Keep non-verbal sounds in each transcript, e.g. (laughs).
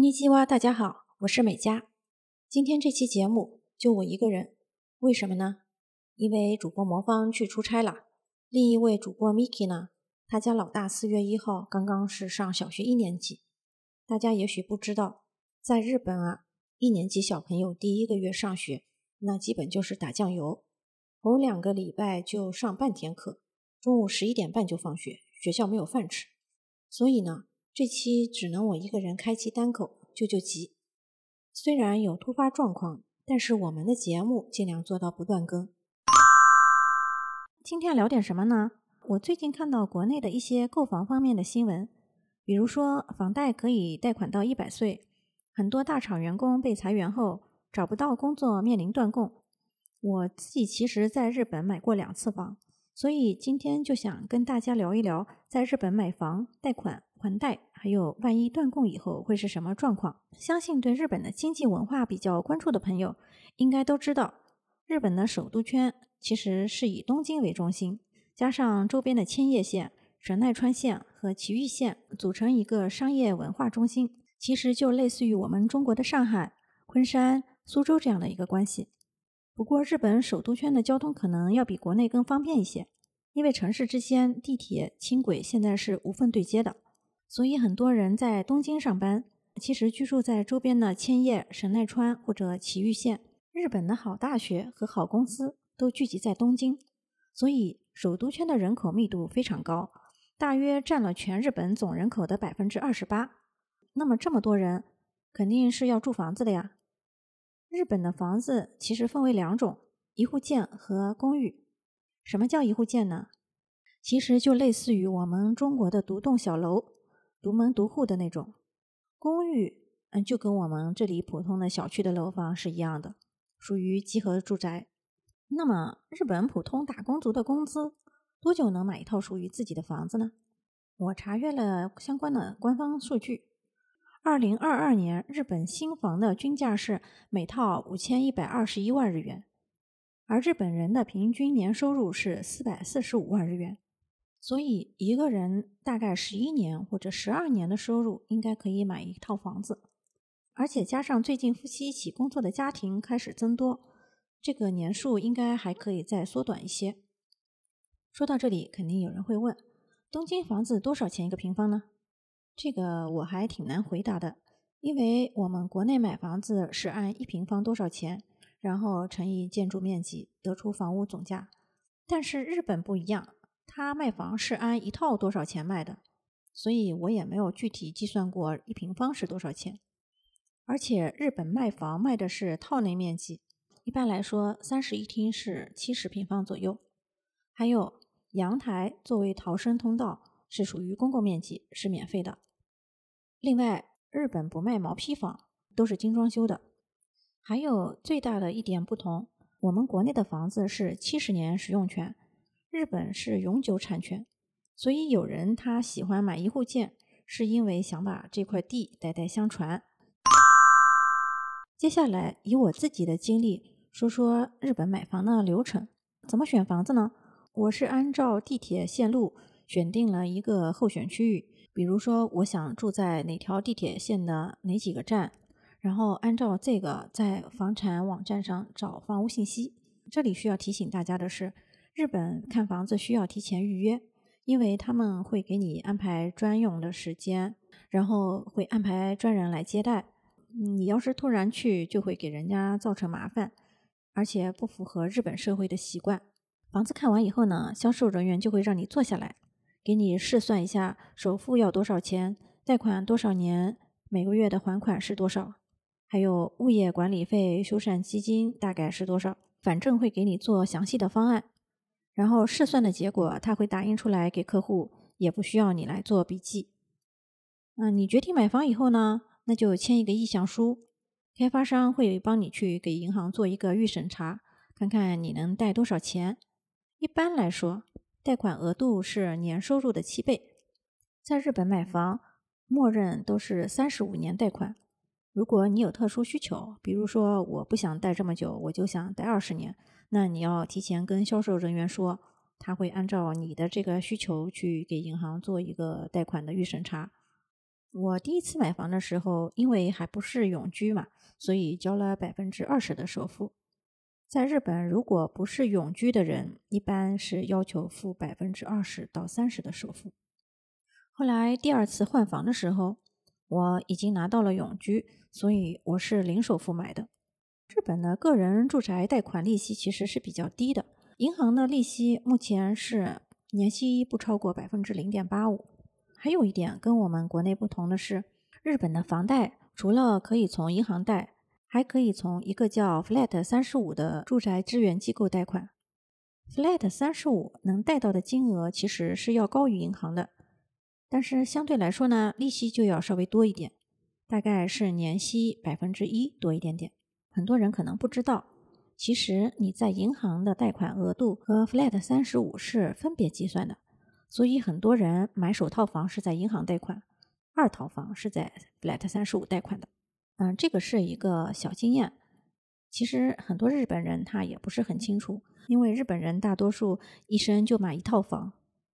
尼基哇，大家好，我是美嘉。今天这期节目就我一个人，为什么呢？因为主播魔方去出差了。另一位主播 Miki 呢，他家老大四月一号刚刚是上小学一年级。大家也许不知道，在日本啊，一年级小朋友第一个月上学，那基本就是打酱油，头两个礼拜就上半天课，中午十一点半就放学，学校没有饭吃。所以呢。这期只能我一个人开启单口救救急。虽然有突发状况，但是我们的节目尽量做到不断更。今天聊点什么呢？我最近看到国内的一些购房方面的新闻，比如说房贷可以贷款到一百岁，很多大厂员工被裁员后找不到工作，面临断供。我自己其实在日本买过两次房，所以今天就想跟大家聊一聊在日本买房贷款。还贷，还有万一断供以后会是什么状况？相信对日本的经济文化比较关注的朋友，应该都知道，日本的首都圈其实是以东京为中心，加上周边的千叶县、神奈川县和埼玉县，组成一个商业文化中心。其实就类似于我们中国的上海、昆山、苏州这样的一个关系。不过，日本首都圈的交通可能要比国内更方便一些，因为城市之间地铁、轻轨现在是无缝对接的。所以很多人在东京上班，其实居住在周边的千叶、神奈川或者埼玉县。日本的好大学和好公司都聚集在东京，所以首都圈的人口密度非常高，大约占了全日本总人口的百分之二十八。那么这么多人，肯定是要住房子的呀。日本的房子其实分为两种：一户建和公寓。什么叫一户建呢？其实就类似于我们中国的独栋小楼。独门独户的那种公寓，嗯，就跟我们这里普通的小区的楼房是一样的，属于集合住宅。那么，日本普通打工族的工资多久能买一套属于自己的房子呢？我查阅了相关的官方数据，二零二二年日本新房的均价是每套五千一百二十一万日元，而日本人的平均年收入是四百四十五万日元。所以，一个人大概十一年或者十二年的收入，应该可以买一套房子。而且加上最近夫妻一起工作的家庭开始增多，这个年数应该还可以再缩短一些。说到这里，肯定有人会问：东京房子多少钱一个平方呢？这个我还挺难回答的，因为我们国内买房子是按一平方多少钱，然后乘以建筑面积得出房屋总价。但是日本不一样。他卖房是按一套多少钱卖的，所以我也没有具体计算过一平方是多少钱。而且日本卖房卖的是套内面积，一般来说三室一厅是七十平方左右。还有阳台作为逃生通道是属于公共面积，是免费的。另外，日本不卖毛坯房，都是精装修的。还有最大的一点不同，我们国内的房子是七十年使用权。日本是永久产权，所以有人他喜欢买一户建，是因为想把这块地代代相传。接下来以我自己的经历说说日本买房的流程，怎么选房子呢？我是按照地铁线路选定了一个候选区域，比如说我想住在哪条地铁线的哪几个站，然后按照这个在房产网站上找房屋信息。这里需要提醒大家的是。日本看房子需要提前预约，因为他们会给你安排专用的时间，然后会安排专人来接待。你要是突然去，就会给人家造成麻烦，而且不符合日本社会的习惯。房子看完以后呢，销售人员就会让你坐下来，给你试算一下首付要多少钱，贷款多少年，每个月的还款是多少，还有物业管理费、修缮基金大概是多少，反正会给你做详细的方案。然后试算的结果他会打印出来给客户，也不需要你来做笔记。嗯，你决定买房以后呢，那就签一个意向书，开发商会帮你去给银行做一个预审查，看看你能贷多少钱。一般来说，贷款额度是年收入的七倍。在日本买房，默认都是三十五年贷款。如果你有特殊需求，比如说我不想贷这么久，我就想贷二十年。那你要提前跟销售人员说，他会按照你的这个需求去给银行做一个贷款的预审查。我第一次买房的时候，因为还不是永居嘛，所以交了百分之二十的首付。在日本，如果不是永居的人，一般是要求付百分之二十到三十的首付。后来第二次换房的时候，我已经拿到了永居，所以我是零首付买的。日本的个人住宅贷款利息其实是比较低的，银行的利息目前是年息不超过百分之零点八五。还有一点跟我们国内不同的是，日本的房贷除了可以从银行贷。还可以从一个叫 Flat 三十五的住宅支援机构贷款。Flat 三十五能贷到的金额其实是要高于银行的，但是相对来说呢，利息就要稍微多一点，大概是年息百分之一多一点点。很多人可能不知道，其实你在银行的贷款额度和 Flat 三十五是分别计算的，所以很多人买首套房是在银行贷款，二套房是在 Flat 三十五贷款的。嗯，这个是一个小经验。其实很多日本人他也不是很清楚，因为日本人大多数一生就买一套房，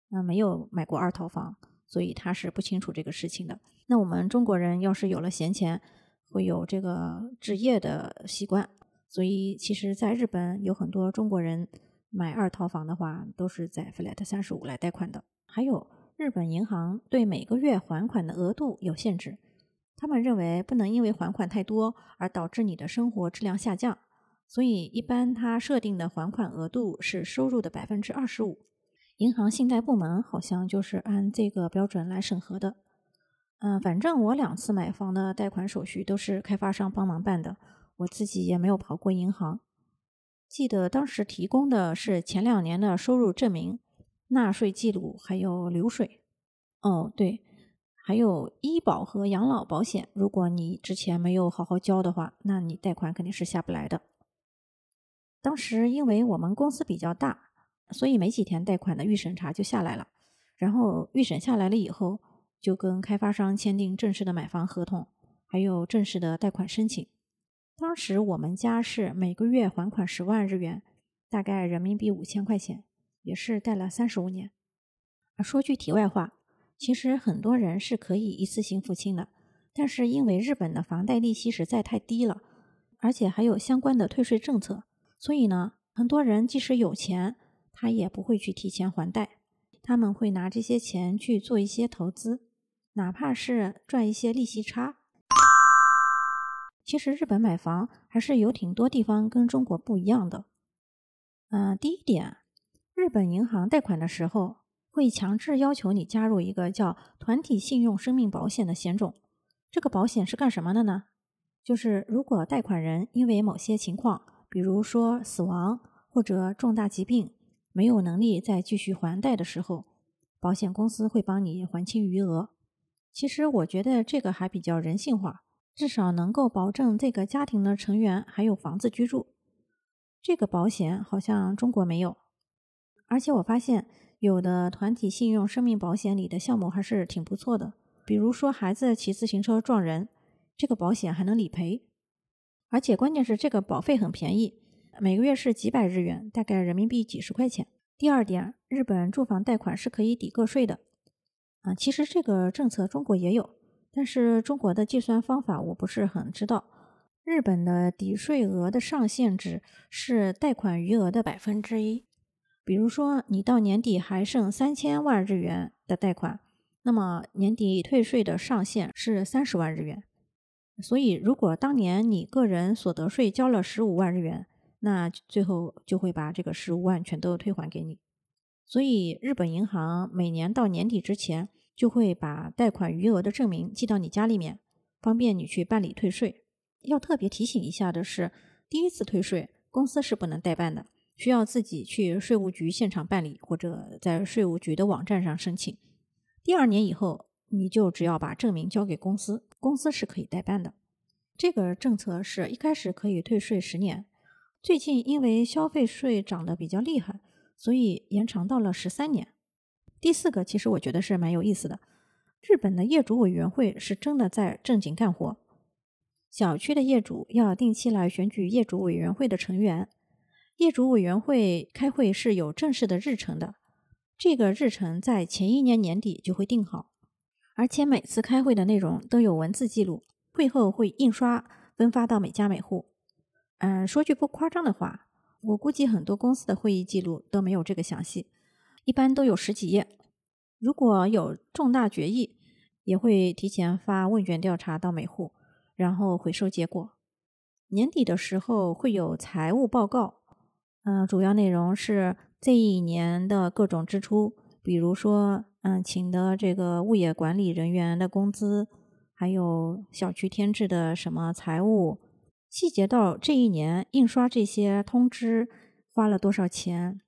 那没有买过二套房，所以他是不清楚这个事情的。那我们中国人要是有了闲钱，会有这个置业的习惯，所以其实在日本有很多中国人买二套房的话，都是在 Flat 三十五来贷款的。还有日本银行对每个月还款的额度有限制。他们认为不能因为还款太多而导致你的生活质量下降，所以一般他设定的还款额度是收入的百分之二十五。银行信贷部门好像就是按这个标准来审核的。嗯，反正我两次买房的贷款手续都是开发商帮忙办的，我自己也没有跑过银行。记得当时提供的是前两年的收入证明、纳税记录还有流水。哦，对。还有医保和养老保险，如果你之前没有好好交的话，那你贷款肯定是下不来的。当时因为我们公司比较大，所以没几天贷款的预审查就下来了。然后预审下来了以后，就跟开发商签订正式的买房合同，还有正式的贷款申请。当时我们家是每个月还款十万日元，大概人民币五千块钱，也是贷了三十五年。说句题外话。其实很多人是可以一次性付清的，但是因为日本的房贷利息实在太低了，而且还有相关的退税政策，所以呢，很多人即使有钱，他也不会去提前还贷，他们会拿这些钱去做一些投资，哪怕是赚一些利息差。其实日本买房还是有挺多地方跟中国不一样的。嗯，第一点，日本银行贷款的时候。会强制要求你加入一个叫团体信用生命保险的险种。这个保险是干什么的呢？就是如果贷款人因为某些情况，比如说死亡或者重大疾病，没有能力再继续还贷的时候，保险公司会帮你还清余额。其实我觉得这个还比较人性化，至少能够保证这个家庭的成员还有房子居住。这个保险好像中国没有，而且我发现。有的团体信用生命保险里的项目还是挺不错的，比如说孩子骑自行车撞人，这个保险还能理赔，而且关键是这个保费很便宜，每个月是几百日元，大概人民币几十块钱。第二点，日本住房贷款是可以抵个税的，啊，其实这个政策中国也有，但是中国的计算方法我不是很知道。日本的抵税额的上限值是贷款余额的百分之一。比如说，你到年底还剩三千万日元的贷款，那么年底退税的上限是三十万日元。所以，如果当年你个人所得税交了十五万日元，那最后就会把这个十五万全都退还给你。所以，日本银行每年到年底之前就会把贷款余额的证明寄到你家里面，方便你去办理退税。要特别提醒一下的是，第一次退税公司是不能代办的。需要自己去税务局现场办理，或者在税务局的网站上申请。第二年以后，你就只要把证明交给公司，公司是可以代办的。这个政策是一开始可以退税十年，最近因为消费税涨得比较厉害，所以延长到了十三年。第四个，其实我觉得是蛮有意思的。日本的业主委员会是真的在正经干活，小区的业主要定期来选举业主委员会的成员。业主委员会开会是有正式的日程的，这个日程在前一年年底就会定好，而且每次开会的内容都有文字记录，会后会印刷分发到每家每户。嗯，说句不夸张的话，我估计很多公司的会议记录都没有这个详细，一般都有十几页。如果有重大决议，也会提前发问卷调查到每户，然后回收结果。年底的时候会有财务报告，嗯，主要内容是这一年的各种支出，比如说，嗯，请的这个物业管理人员的工资，还有小区添置的什么财务。细节到这一年印刷这些通知花了多少钱，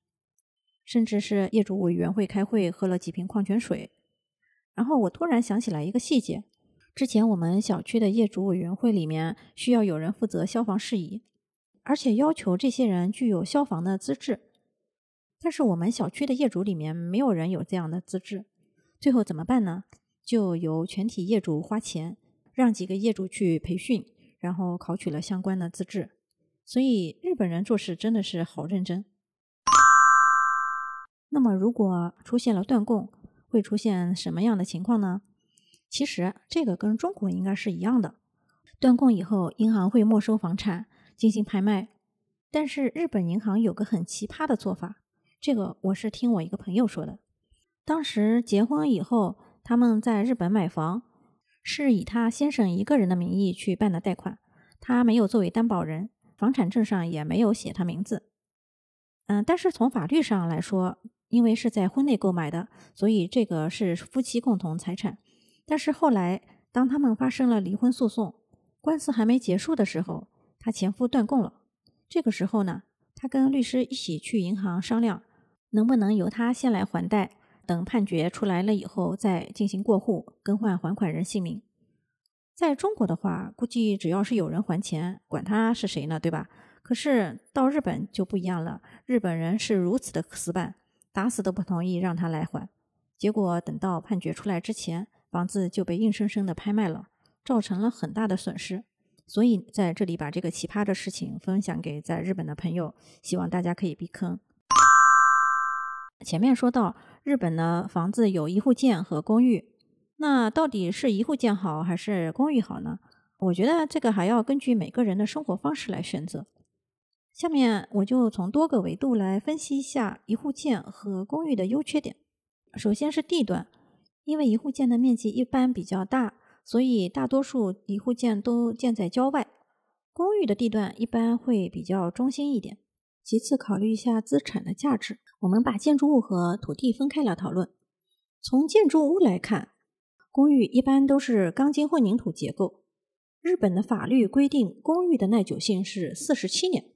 甚至是业主委员会开会喝了几瓶矿泉水。然后我突然想起来一个细节：之前我们小区的业主委员会里面需要有人负责消防事宜，而且要求这些人具有消防的资质。但是我们小区的业主里面没有人有这样的资质，最后怎么办呢？就由全体业主花钱让几个业主去培训。然后考取了相关的资质，所以日本人做事真的是好认真。那么，如果出现了断供，会出现什么样的情况呢？其实这个跟中国应该是一样的。断供以后，银行会没收房产进行拍卖。但是日本银行有个很奇葩的做法，这个我是听我一个朋友说的。当时结婚以后，他们在日本买房。是以他先生一个人的名义去办的贷款，他没有作为担保人，房产证上也没有写他名字。嗯，但是从法律上来说，因为是在婚内购买的，所以这个是夫妻共同财产。但是后来，当他们发生了离婚诉讼，官司还没结束的时候，他前夫断供了。这个时候呢，他跟律师一起去银行商量，能不能由他先来还贷。等判决出来了以后，再进行过户更换还款人姓名。在中国的话，估计只要是有人还钱，管他是谁呢，对吧？可是到日本就不一样了，日本人是如此的死板，打死都不同意让他来还。结果等到判决出来之前，房子就被硬生生的拍卖了，造成了很大的损失。所以在这里把这个奇葩的事情分享给在日本的朋友，希望大家可以避坑。前面说到。日本的房子有一户建和公寓，那到底是一户建好还是公寓好呢？我觉得这个还要根据每个人的生活方式来选择。下面我就从多个维度来分析一下一户建和公寓的优缺点。首先是地段，因为一户建的面积一般比较大，所以大多数一户建都建在郊外。公寓的地段一般会比较中心一点。其次，考虑一下资产的价值。我们把建筑物和土地分开来讨论。从建筑物来看，公寓一般都是钢筋混凝土结构。日本的法律规定，公寓的耐久性是四十七年，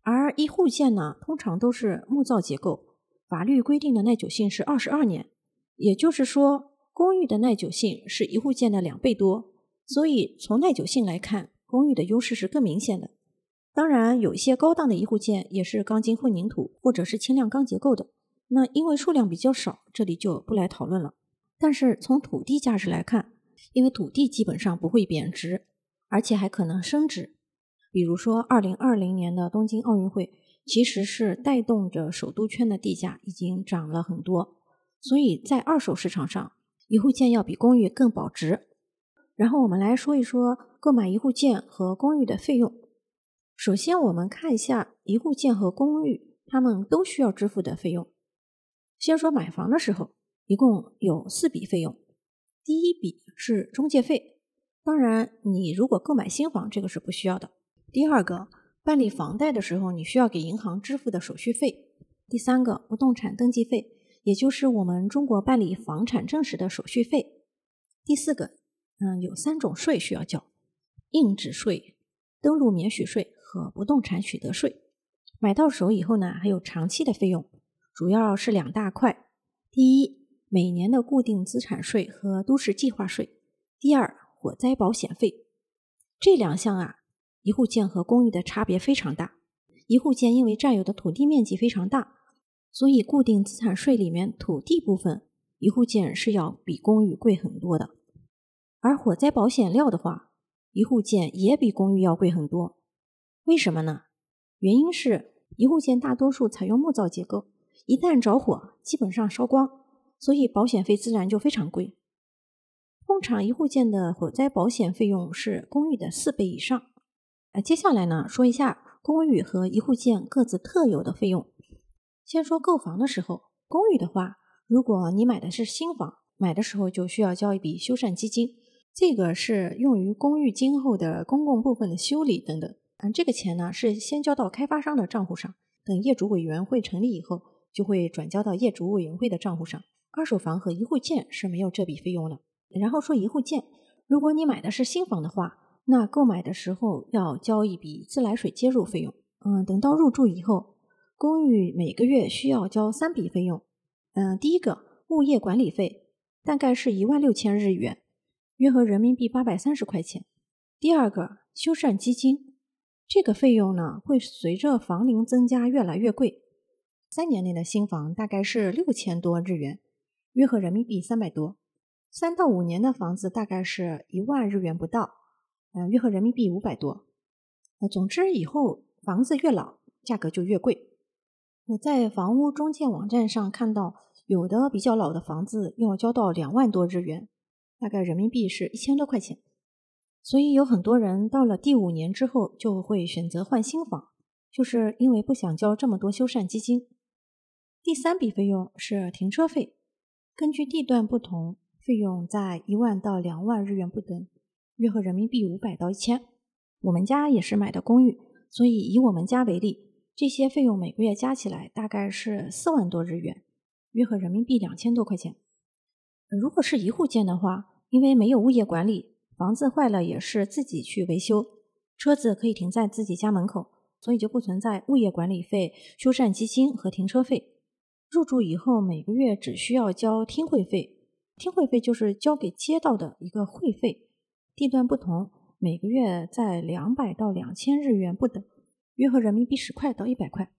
而一户建呢，通常都是木造结构，法律规定的耐久性是二十二年。也就是说，公寓的耐久性是一户建的两倍多。所以，从耐久性来看，公寓的优势是更明显的。当然，有一些高档的一户建也是钢筋混凝土或者是轻量钢结构的，那因为数量比较少，这里就不来讨论了。但是从土地价值来看，因为土地基本上不会贬值，而且还可能升值。比如说，二零二零年的东京奥运会，其实是带动着首都圈的地价已经涨了很多，所以在二手市场上，一户建要比公寓更保值。然后我们来说一说购买一户建和公寓的费用。首先，我们看一下一户建和公寓，他们都需要支付的费用。先说买房的时候，一共有四笔费用。第一笔是中介费，当然你如果购买新房，这个是不需要的。第二个，办理房贷的时候，你需要给银行支付的手续费。第三个，不动产登记费，也就是我们中国办理房产证时的手续费。第四个，嗯，有三种税需要交：印纸税、登录免许税。和不动产取得税，买到手以后呢，还有长期的费用，主要是两大块。第一，每年的固定资产税和都市计划税；第二，火灾保险费。这两项啊，一户建和公寓的差别非常大。一户建因为占有的土地面积非常大，所以固定资产税里面土地部分，一户建是要比公寓贵很多的。而火灾保险料的话，一户建也比公寓要贵很多。为什么呢？原因是一户建大多数采用木造结构，一旦着火，基本上烧光，所以保险费自然就非常贵。工厂一户建的火灾保险费用是公寓的四倍以上。呃，接下来呢，说一下公寓和一户建各自特有的费用。先说购房的时候，公寓的话，如果你买的是新房，买的时候就需要交一笔修缮基金，这个是用于公寓今后的公共部分的修理等等。嗯，这个钱呢是先交到开发商的账户上，等业主委员会成立以后，就会转交到业主委员会的账户上。二手房和一户建是没有这笔费用的。然后说一户建，如果你买的是新房的话，那购买的时候要交一笔自来水接入费用。嗯，等到入住以后，公寓每个月需要交三笔费用。嗯，第一个物业管理费大概是一万六千日元，约合人民币八百三十块钱。第二个修缮基金，这个费用呢会随着房龄增加越来越贵。三年内的新房大概是六千多日元，约合人民币三百多。三到五年的房子大概是一万日元不到，嗯，约合人民币五百多。呃，总之以后房子越老，价格就越贵。我在房屋中介网站上看到，有的比较老的房子要交到两万多日元，大概人民币是一千多块钱。所以有很多人到了第五年之后就会选择换新房，就是因为不想交这么多修缮基金。第三笔费用是停车费，根据地段不同。费用在一万到两万日元不等，约合人民币五百到一千。我们家也是买的公寓，所以以我们家为例，这些费用每个月加起来大概是四万多日元，约合人民币两千多块钱。如果是一户建的话，因为没有物业管理，房子坏了也是自己去维修，车子可以停在自己家门口，所以就不存在物业管理费、修缮基金和停车费。入住以后每个月只需要交听会费。听会费就是交给街道的一个会费，地段不同，每个月在两百到两千日元不等，约合人民币十块到一百块。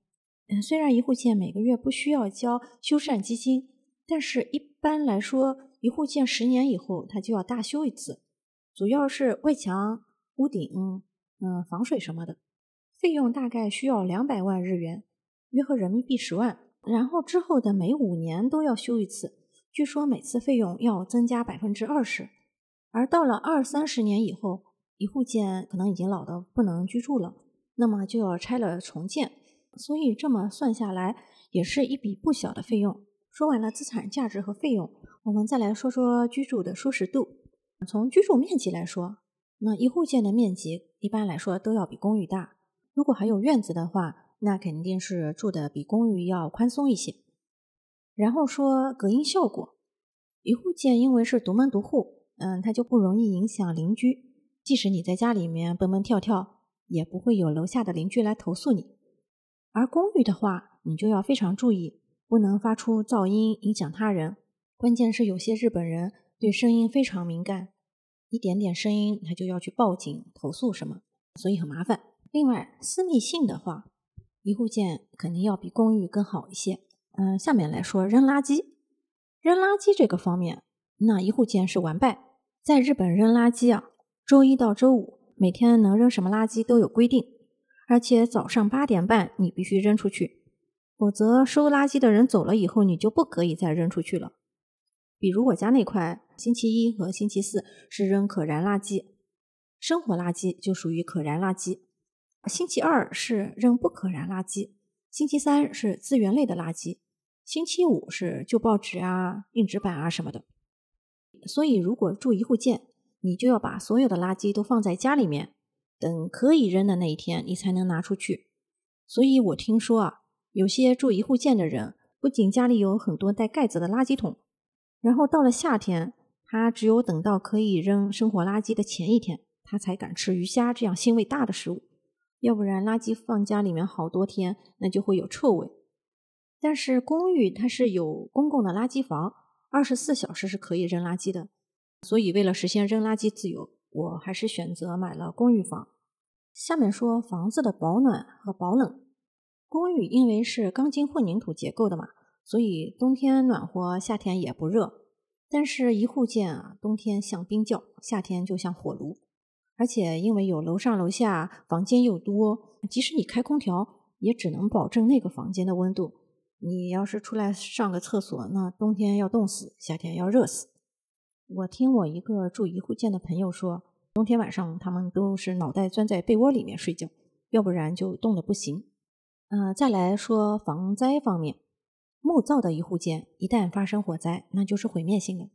嗯，虽然一户建每个月不需要交修缮基金，但是一般来说，一户建十年以后它就要大修一次，主要是外墙、屋顶、嗯防水什么的，费用大概需要两百万日元，约合人民币十万。然后之后的每五年都要修一次。据说每次费用要增加百分之二十，而到了二三十年以后，一户建可能已经老的不能居住了，那么就要拆了重建，所以这么算下来也是一笔不小的费用。说完了资产价值和费用，我们再来说说居住的舒适度。从居住面积来说，那一户建的面积一般来说都要比公寓大，如果还有院子的话，那肯定是住的比公寓要宽松一些。然后说隔音效果，一户建因为是独门独户，嗯，它就不容易影响邻居。即使你在家里面蹦蹦跳跳，也不会有楼下的邻居来投诉你。而公寓的话，你就要非常注意，不能发出噪音影响他人。关键是有些日本人对声音非常敏感，一点点声音他就要去报警投诉什么，所以很麻烦。另外，私密性的话，一户建肯定要比公寓更好一些。嗯，下面来说扔垃圾。扔垃圾这个方面，那一户建是完败。在日本扔垃圾啊，周一到周五每天能扔什么垃圾都有规定，而且早上八点半你必须扔出去，否则收垃圾的人走了以后，你就不可以再扔出去了。比如我家那块，星期一和星期四是扔可燃垃圾，生活垃圾就属于可燃垃圾；星期二是扔不可燃垃圾。星期三是资源类的垃圾，星期五是旧报纸啊、硬纸板啊什么的。所以，如果住一户建，你就要把所有的垃圾都放在家里面，等可以扔的那一天，你才能拿出去。所以我听说啊，有些住一户建的人，不仅家里有很多带盖子的垃圾桶，然后到了夏天，他只有等到可以扔生活垃圾的前一天，他才敢吃鱼虾这样腥味大的食物。要不然垃圾放家里面好多天，那就会有臭味。但是公寓它是有公共的垃圾房，二十四小时是可以扔垃圾的。所以为了实现扔垃圾自由，我还是选择买了公寓房。下面说房子的保暖和保冷。公寓因为是钢筋混凝土结构的嘛，所以冬天暖和，夏天也不热。但是一户建啊，冬天像冰窖，夏天就像火炉。而且因为有楼上楼下，房间又多，即使你开空调，也只能保证那个房间的温度。你要是出来上个厕所，那冬天要冻死，夏天要热死。我听我一个住一户建的朋友说，冬天晚上他们都是脑袋钻在被窝里面睡觉，要不然就冻得不行。呃，再来说防灾方面，木造的一户建一旦发生火灾，那就是毁灭性的。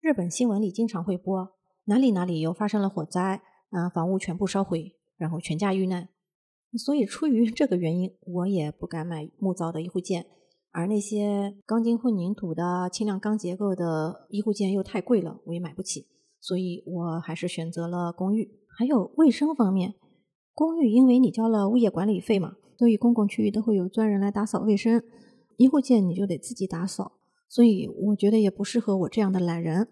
日本新闻里经常会播哪里哪里又发生了火灾，啊，房屋全部烧毁，然后全家遇难。所以出于 (laughs) 这个原因，我也不敢买木造的一户建。而那些钢筋混凝土的轻量钢结构的一户建又太贵了，我也买不起，所以我还是选择了公寓。还有卫生方面，公寓因为你交了物业管理费嘛，所以公共区域都会有专人来打扫卫生。一户建你就得自己打扫，所以我觉得也不适合我这样的懒人。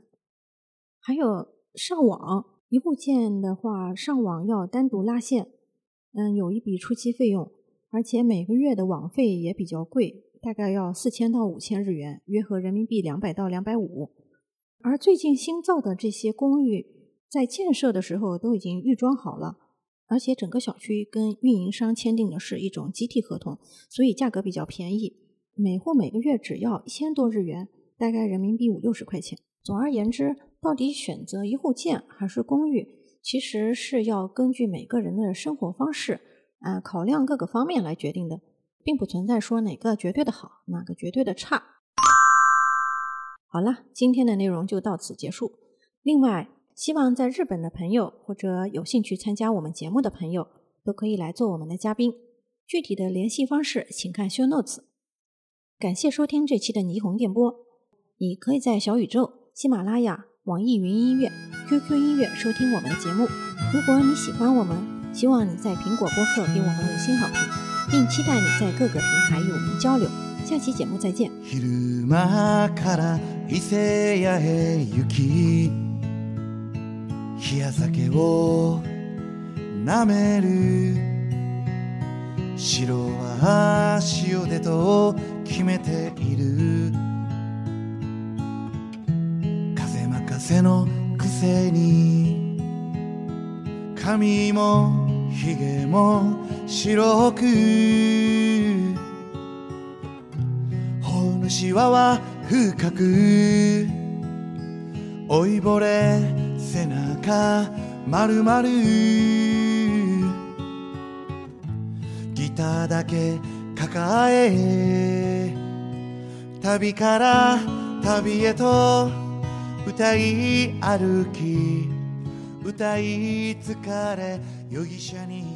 还有上网，一户建的话，上网要单独拉线，嗯，有一笔初期费用，而且每个月的网费也比较贵。大概要四千到五千日元，约合人民币两百到两百五。而最近新造的这些公寓，在建设的时候都已经预装好了，而且整个小区跟运营商签订的是一种集体合同，所以价格比较便宜，每户每个月只要一千多日元，大概人民币五六十块钱。总而言之，到底选择一户建还是公寓，其实是要根据每个人的生活方式啊，考量各个方面来决定的。并不存在说哪个绝对的好，哪个绝对的差。好了，今天的内容就到此结束。另外，希望在日本的朋友或者有兴趣参加我们节目的朋友，都可以来做我们的嘉宾。具体的联系方式，请看 show notes。感谢收听这期的霓虹电波。你可以在小宇宙、喜马拉雅、网易云音乐、QQ 音乐收听我们的节目。如果你喜欢我们，希望你在苹果播客给我们五星好评。并期待你在各个平台与我们交流。下期节目再见。白は塩でと決めている。風任せのくせに。髪もひげも白く。ほぬしわは深く。老いぼれ背中丸々。ギタだけ抱え旅から旅へと歌い歩き歌い疲れ容疑者に